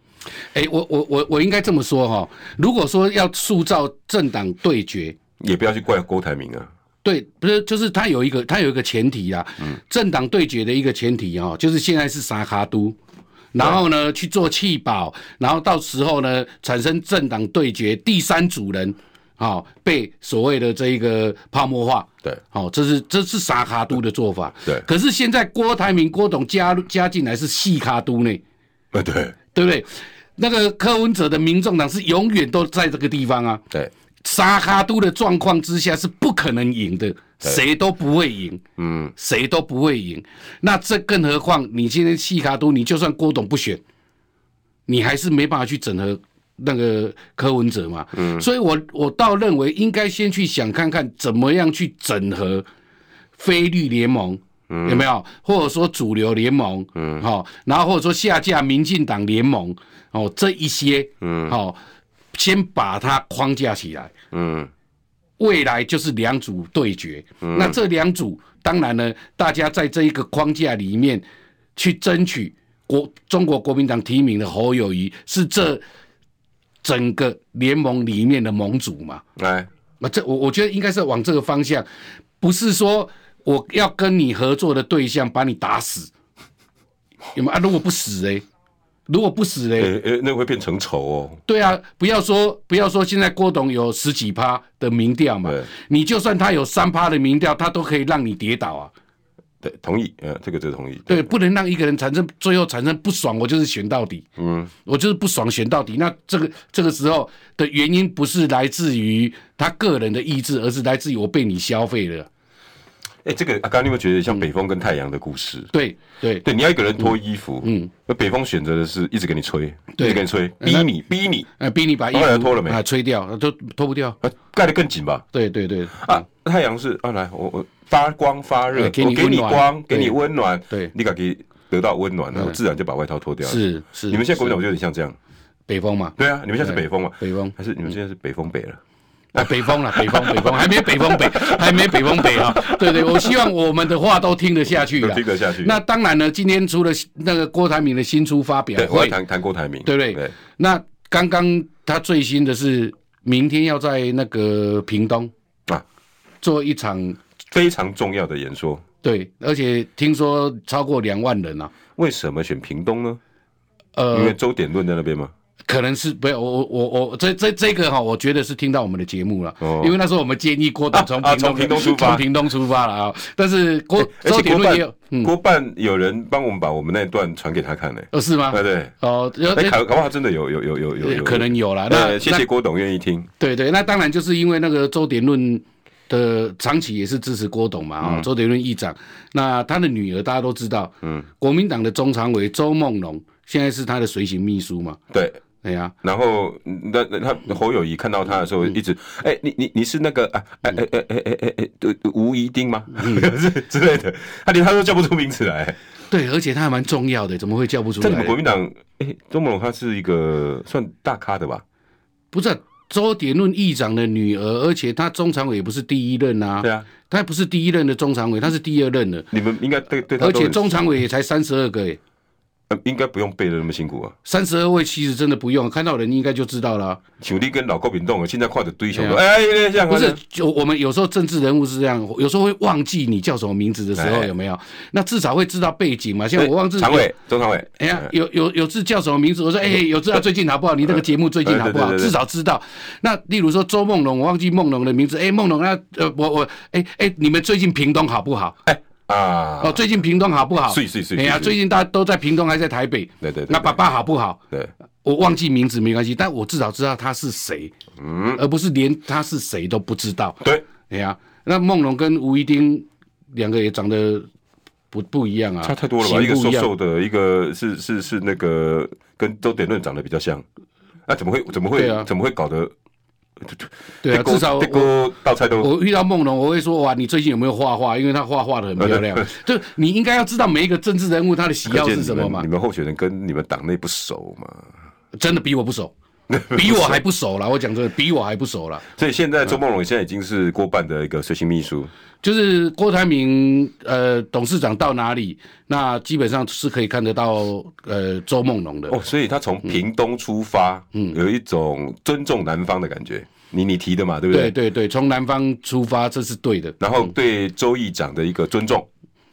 哎、欸，我我我我应该这么说哈，如果说要塑造政党对决，也不要去怪郭台铭啊。对，不是，就是他有一个他有一个前提啊，嗯，政党对决的一个前提哦，就是现在是三脚督，然后呢去做弃保，然后到时候呢产生政党对决，第三组人啊被所谓的这一个泡沫化，对，好，这是这是傻卡都的做法，对。可是现在郭台铭郭董加入加进来是细卡都呢，啊对。对不对？那个柯文哲的民众党是永远都在这个地方啊。对，沙卡都的状况之下是不可能赢的，谁都不会赢。嗯，谁都不会赢。那这更何况你今天细卡都，你就算郭董不选，你还是没办法去整合那个柯文哲嘛。嗯，所以我我倒认为应该先去想看看怎么样去整合非绿联盟。有没有？或者说主流联盟，嗯，好，然后或者说下架民进党联盟，哦，这一些，嗯，好，先把它框架起来，嗯，未来就是两组对决，嗯，那这两组当然呢，大家在这一个框架里面去争取国中国国民党提名的侯友谊，是这整个联盟里面的盟主嘛？哎，那这我我觉得应该是往这个方向，不是说。我要跟你合作的对象把你打死，有没有啊？如果不死哎、欸，如果不死嘞、那会变成仇哦。对啊，不要说不要说，现在郭董有十几趴的民调嘛，你就算他有三趴的民调，他都可以让你跌倒啊。对，同意，呃，这个就同意。对，对不能让一个人产生最后产生不爽，我就是选到底。嗯，我就是不爽选到底。那这个这个时候的原因不是来自于他个人的意志，而是来自于我被你消费了。哎，这个啊，刚刚你有没有觉得像北风跟太阳的故事？对对对，你要一个人脱衣服，嗯，那北风选择的是一直给你吹，一直给你吹，逼你逼你，哎，逼你把衣服脱了没？啊，吹掉，都脱不掉，啊，盖得更紧吧？对对对，啊，太阳是啊，来，我我发光发热，给你给你光，给你温暖，对，你敢给得到温暖了，我自然就把外套脱掉了。是是，你们现在国民党就有点像这样，北风嘛？对啊，你们现在是北风嘛？北风还是你们现在是北风北了？啊，北风了，北风，北风，还没北风北，还没北风北啊！对对，我希望我们的话都听得下去了，听得下去。那当然呢，今天除了那个郭台铭的新书发表会，谈谈郭台铭，对不对？那刚刚他最新的是，明天要在那个屏东啊做一场非常重要的演说。对，而且听说超过两万人啊。为什么选屏东呢？呃，因为周点论在那边吗？可能是不要我我我这这这个哈，我觉得是听到我们的节目了，因为那时候我们建议郭董从屏东屏东出发，从屏东出发了啊。但是郭 [laughs] 周点论也有，郭办有人帮我们把我们那段传给他看呢。哦，是吗？对对哦，哎，搞搞不好真的有有有有有可能有了。那谢谢郭董愿意听。对对，那当然就是因为那个周点论的长期也是支持郭董嘛啊，周典论议长，那他的女儿大家都知道，嗯，国民党的中常委周梦龙现在是他的随行秘书嘛，对。对呀，然后那那他侯友谊看到他的时候，一直哎，你你你是那个啊哎哎哎哎哎哎对吴怡丁吗？[laughs] 之类的，他连他都叫不出名字来。对，而且他还蛮重要的，怎么会叫不出来？国民党，哎，周梦龙他是一个算大咖的吧？不是周典论议长的女儿，而且他中常委也不是第一任啊。对啊，他不是第一任的中常委，他是第二任的。你们应该对对，而且中常委也才三十二个哎。应该不用背的那么辛苦啊！三十二位其实真的不用，看到人应该就知道了。兄弟跟老郭炳栋现在跨着堆熊，哎，这样不是？就我们有时候政治人物是这样，有时候会忘记你叫什么名字的时候，有没有？那至少会知道背景嘛。像我忘记常委、中常委，哎呀，有有有字叫什么名字？我说，哎，[laughs] 有知道最近好不好？你那个节目最近好不好？至少知道。那例如说周梦龙，我忘记梦龙的名字。哎，梦龙，那呃，我我，哎哎，你们最近屏东好不好？哎。啊哦，最近屏东好不好？是是是。哎呀，最近大家都在屏东，还在台北。对对。那爸爸好不好？对。我忘记名字没关系，但我至少知道他是谁。嗯。而不是连他是谁都不知道。对。哎呀，那梦龙跟吴一丁两个也长得不不一样啊，差太多了吧？一个瘦瘦的，一个是是是那个跟周典论长得比较像。那怎么会怎么会怎么会搞得？[laughs] 对啊，至少我道菜都我遇到梦龙，我会说哇，你最近有没有画画？因为他画画的很漂亮。[laughs] 就你应该要知道每一个政治人物他的喜好是什么嘛。你们候选人跟你们党内不熟嘛？真的比我不熟，[laughs] 比我还不熟了。我讲真的，比我还不熟了。所以现在周梦龙现在已经是郭办的一个随行秘书，就是郭台铭呃董事长到哪里，那基本上是可以看得到呃周梦龙的。哦，所以他从屏东出发，嗯，有一种尊重南方的感觉。你你提的嘛，对不对？对对对，从南方出发，这是对的。然后对周议长的一个尊重，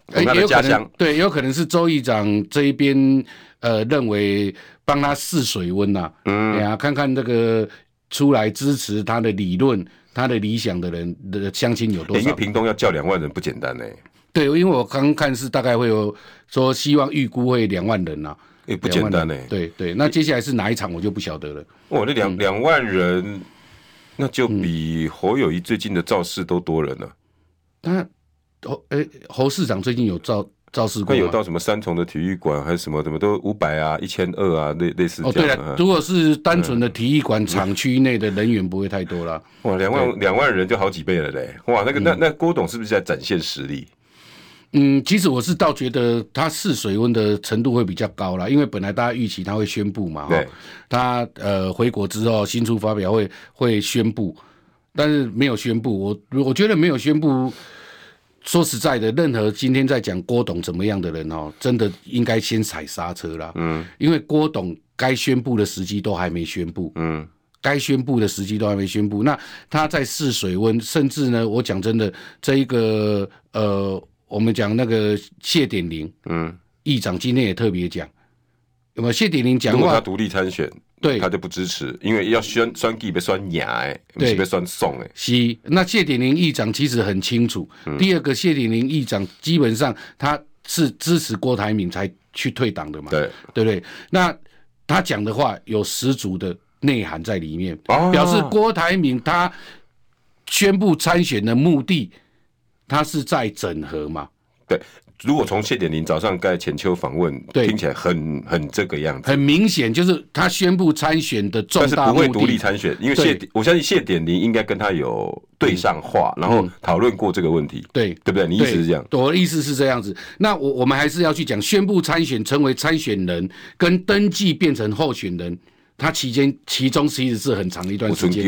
他的家乡，对，有可能是周议长这一边呃认为帮他试水温呐，嗯，哎呀，看看这个出来支持他的理论、他的理想的人的乡亲有多少？因为屏东要叫两万人不简单呢。对，因为我刚看是大概会有说希望预估会两万人呐，也不简单呢。对对，那接下来是哪一场我就不晓得了。哦，那两两万人。那就比侯友谊最近的造势都多人了。他侯哎，侯市长最近有造造势过吗？有到什么三重的体育馆还是什么？怎么都五百啊，一千二啊，类类似。哦，对了，如果是单纯的体育馆厂区内的人员不会太多了。[laughs] 哇，两万两万人就好几倍了嘞！哇，那个那那郭董是不是在展现实力？嗯，其实我是倒觉得他试水温的程度会比较高啦，因为本来大家预期他会宣布嘛，对，他呃回国之后新出发表会会宣布，但是没有宣布。我我觉得没有宣布，说实在的，任何今天在讲郭董怎么样的人哦，真的应该先踩刹车啦。嗯，因为郭董该宣布的时机都还没宣布，嗯，该宣布的时机都还没宣布，那他在试水温，甚至呢，我讲真的，这一个呃。我们讲那个谢点玲，嗯，议长今天也特别讲，有没有谢点玲讲话？他独立参选，对，他就不支持，因为要选选举被选牙哎，不是被选送哎。是，那谢点玲议长其实很清楚。嗯、第二个，谢点玲议长基本上他是支持郭台铭才去退党的嘛，对，对不对？那他讲的话有十足的内涵在里面，哦、表示郭台铭他宣布参选的目的。他是在整合嘛？对，如果从谢点林早上盖浅秋访问，对听起来很很这个样子，很明显就是他宣布参选的重大目的，但是不会独立参选，因为谢我相信谢点林应该跟他有对上话，嗯、然后讨论过这个问题，对对不对？你意思是这样？我的意思是这样子。那我我们还是要去讲，宣布参选成为参选人，跟登记变成候选人。他期间其中其实是很长的一段时间，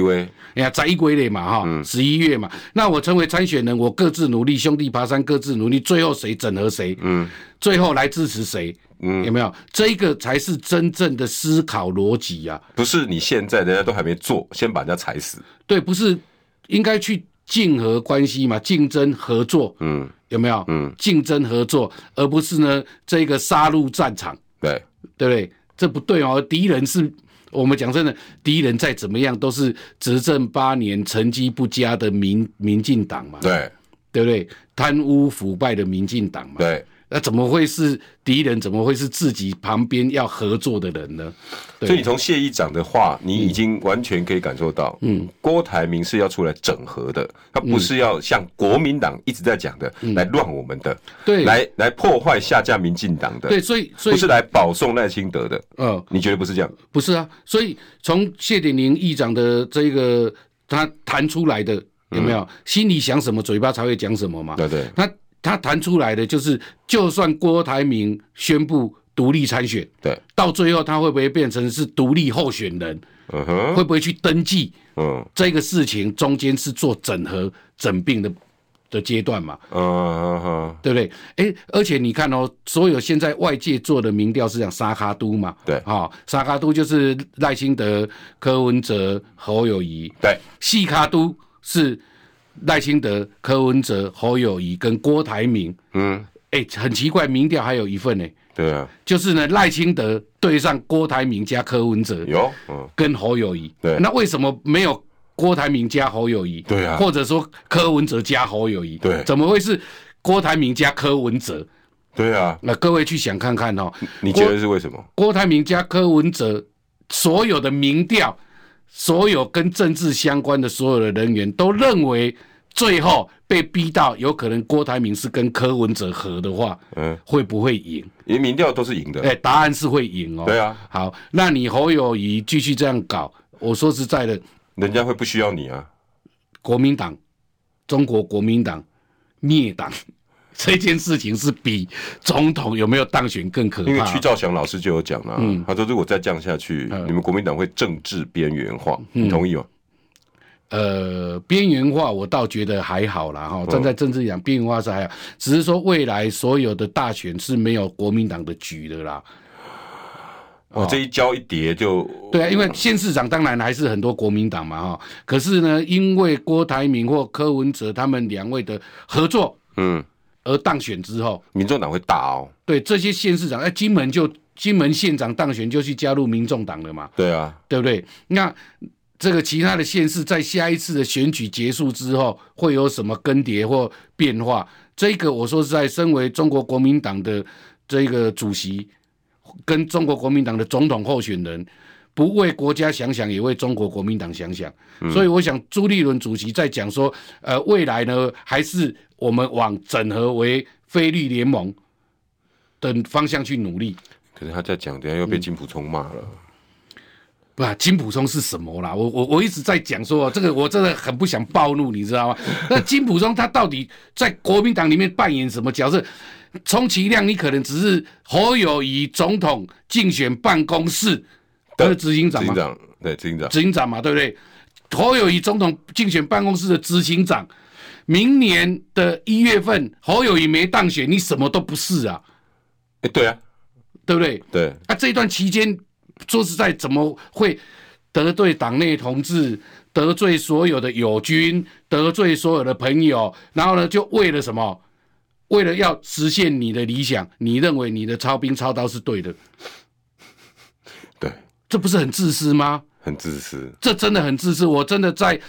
哎呀，在一归类嘛哈，十一月嘛，那我成为参选人，我各自努力，兄弟爬山各自努力，最后谁整合谁，嗯，最后来支持谁，嗯，有没有？这个才是真正的思考逻辑呀，不是你现在人家都还没做，先把人家踩死，对，不是应该去竞合关系嘛，竞争合作，嗯，有没有？嗯，竞争合作，而不是呢这个杀入战场，对，对不对？这不对哦，敌人是。我们讲真的，敌人再怎么样都是执政八年成绩不佳的民民进党嘛，对对不对？贪污腐败的民进党嘛，对。那怎么会是敌人？怎么会是自己旁边要合作的人呢？所以你从谢议长的话，你已经完全可以感受到，嗯，郭台铭是要出来整合的，他不是要像国民党一直在讲的，来乱我们的，对，来来破坏下架民进党的，对，所以所以不是来保送赖清德的，嗯，你觉得不是这样？不是啊，所以从谢点宁议长的这个他谈出来的有没有心里想什么，嘴巴才会讲什么嘛？对对，他。他谈出来的就是，就算郭台铭宣布独立参选，对，到最后他会不会变成是独立候选人？嗯哼，会不会去登记？嗯，这个事情中间是做整合、整并的的阶段嘛？嗯哼，对不对？哎，而且你看哦，所有现在外界做的民调是讲沙卡都嘛？对，啊，沙卡都就是赖清德、柯文哲、侯友谊，对，细卡都是。赖清德、柯文哲、侯友谊跟郭台铭，嗯，哎、欸，很奇怪，民调还有一份呢、欸。对啊，就是呢，赖清德对上郭台铭加柯文哲，有，嗯，跟侯友谊。对，那为什么没有郭台铭加侯友谊？对啊，或者说柯文哲加侯友谊？对，怎么会是郭台铭加柯文哲？对啊，那各位去想看看哦，你觉得是为什么？郭台铭加柯文哲，所有的民调，所有跟政治相关的所有的人员都认为。最后被逼到有可能郭台铭是跟柯文哲合的话，嗯，会不会赢？因为民调都是赢的。哎、欸，答案是会赢哦。对啊。好，那你侯友谊继续这样搞，我说实在的，人家会不需要你啊。国民党，中国国民党灭党这件事情是比总统有没有当选更可怕。因为曲兆祥老师就有讲了、啊，嗯，他说如果再这样下去，嗯、你们国民党会政治边缘化，你同意吗？呃，边缘化我倒觉得还好啦。哈。站在政治讲，边缘化是还好，只是说未来所有的大选是没有国民党的局的啦。哦，这一交一叠就对啊，因为县市长当然还是很多国民党嘛哈。可是呢，因为郭台铭或柯文哲他们两位的合作，嗯，而当选之后，民众党会大哦。对，这些县市长，哎，金门就金门县长当选就去加入民众党了嘛。对啊，对不对？那。这个其他的县市在下一次的选举结束之后会有什么更迭或变化？这个我说实在，身为中国国民党的这个主席，跟中国国民党的总统候选人，不为国家想想，也为中国国民党想想。嗯、所以我想朱立伦主席在讲说，呃，未来呢，还是我们往整合为菲律联盟的方向去努力。可是他在讲，等下又被金普聪骂了。嗯不，金普聪是什么啦？我我我一直在讲说，这个我真的很不想暴怒，你知道吗？[laughs] 那金普聪他到底在国民党里面扮演什么角色？充其量你可能只是侯友宜总统竞选办公室的执行长嘛？执行长，对，执行长，执行长嘛，对不对？侯友谊总统竞选办公室的执行长，明年的一月份侯友谊没当选，你什么都不是啊？哎，对啊，对不对？对，啊，这一段期间。说实在，怎么会得罪党内同志，得罪所有的友军，得罪所有的朋友？然后呢，就为了什么？为了要实现你的理想，你认为你的操兵操刀是对的？对，这不是很自私吗？很自私，这真的很自私。我真的在，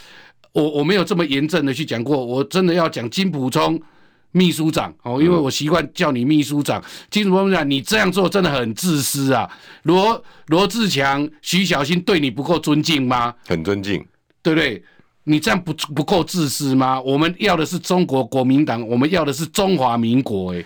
我我没有这么严正的去讲过。我真的要讲金普聪。秘书长哦，因为我习惯叫你秘书长。金主播讲，你这样做真的很自私啊！罗罗志强、徐小新对你不够尊敬吗？很尊敬，对不对？你这样不不够自私吗？我们要的是中国国民党，我们要的是中华民国。哎，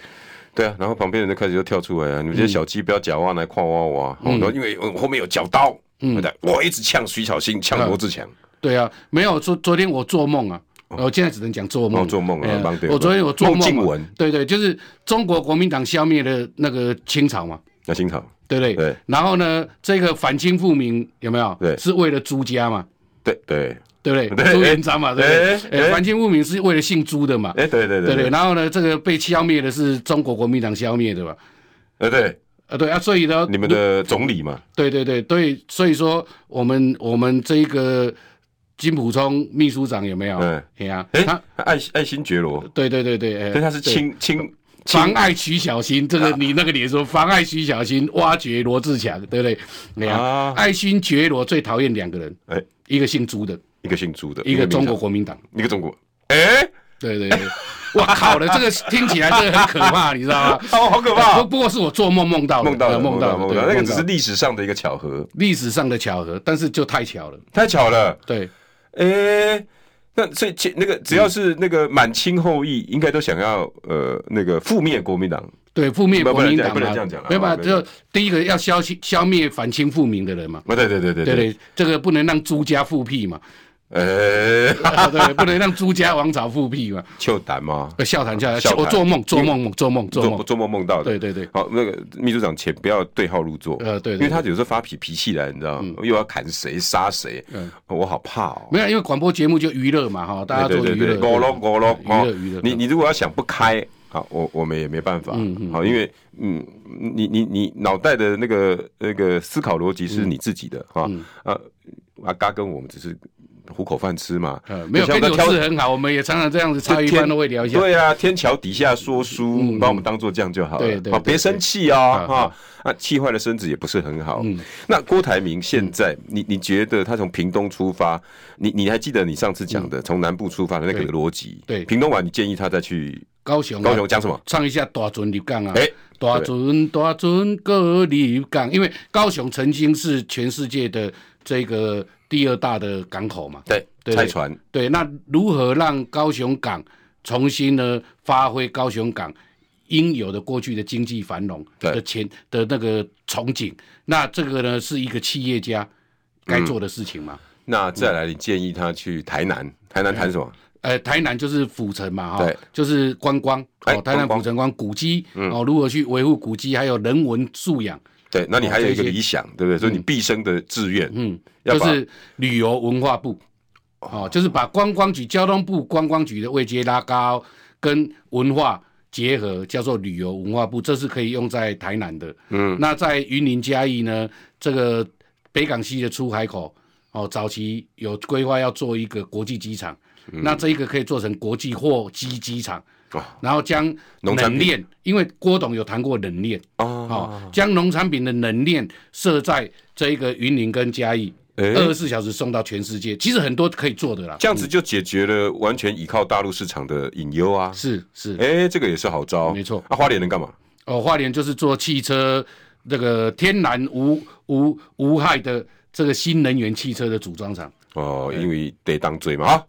对啊，然后旁边人就开始就跳出来啊，你们这些小鸡不要假挖来跨挖挖，然后因为我后面有角刀，嗯，我一直呛徐小新，呛罗志强。对啊，没有昨昨天我做梦啊，我现在只能讲做梦，做梦啊，我昨天我做梦，对对，就是中国国民党消灭了那个清朝嘛，那清朝，对不对？然后呢，这个反清复明有没有？对，是为了朱家嘛？对对。对不对？朱元璋嘛，对不对？反清复明是为了姓朱的嘛？哎，对对对对。然后呢，这个被消灭的是中国国民党消灭的嘛？呃，对，呃，对啊，所以呢，你们的总理嘛？对对对对，所以说我们我们这个金溥聪秘书长有没有？对啊，他爱爱新觉罗，对对对对，哎，他是清清妨碍徐小新，这个你那个脸说妨碍徐小新挖掘罗志强，对不对？你看，爱新觉罗最讨厌两个人，哎，一个姓朱的。一个姓朱的，一个中国国民党，一个中国，哎，对对对，我靠了，这个听起来真的很可怕，[laughs] 你知道吗？哦，好可怕！不不过是我做梦梦到的，梦到的，梦到，那个只是历史上的一个巧合，历史上的巧合，但是就太巧了，太巧了。对，哎，那所以那个只要是那个满清后裔，应该都想要呃那个覆灭国民党。对，覆灭国民党，不能这样讲了，没办法，就第一个要消消灭反清复明的人嘛。对对对对。对对，这个不能让朱家复辟嘛。呃，[laughs] 对，不能让朱家王朝复辟嘛。笑谈吗？笑谈，笑谈。我做梦，做梦梦，做梦，做梦，做梦梦到的。对对对。好，那个秘书长，请不要对号入座。呃，对，因为他有时候发脾脾气来，你知道吗？又要砍谁杀谁，嗯，我好怕哦。没有，因为广播节目就娱乐嘛，哈，大家做娱乐。娱乐，娱乐，娱乐，娱乐。你你如果要想不开，好，我我们也没办法。嗯嗯。好，因为嗯，你你你脑袋的那个那个思考逻辑是你自己的哈。啊，阿嘎跟我们只是。糊口饭吃嘛，呃，没有跟你是很好，我们也常常这样子，茶余饭都会聊一下。对啊，天桥底下说书，把我们当做这样就好了。对对，别生气啊，哈啊，气坏了身子也不是很好。那郭台铭现在，你你觉得他从屏东出发，你你还记得你上次讲的从南部出发的那个逻辑？对，屏东完，你建议他再去高雄。高雄讲什么？唱一下大船入港啊！哎，大船大船各入港，因为高雄曾经是全世界的这个。第二大的港口嘛，对，拆船，对，那如何让高雄港重新呢发挥高雄港应有的过去的经济繁荣的前的那个憧憬？那这个呢是一个企业家该做的事情嘛？那再来，你建议他去台南，台南谈什么？呃，台南就是府城嘛，哈，就是观光哦，台南府城观古迹哦，如何去维护古迹，还有人文素养。对，那你还有一个理想，对不对？所以你毕生的志愿，嗯，就是旅游文化部，哦，就是把观光局、交通部观光局的位阶拉高，跟文化结合，叫做旅游文化部，这是可以用在台南的。嗯，那在云林嘉义呢，这个北港西的出海口，哦，早期有规划要做一个国际机场，那这一个可以做成国际货机机场。然后将冷链，因为郭董有谈过冷链哦，将农产品的冷链设在这一个云林跟嘉义，二十四小时送到全世界。其实很多可以做的啦，这样子就解决了完全依靠大陆市场的隐忧啊。是是，哎，这个也是好招，没错。那花莲能干嘛？哦，花莲就是做汽车这个天然无无无害的这个新能源汽车的组装厂。哦，因为得当嘴嘛。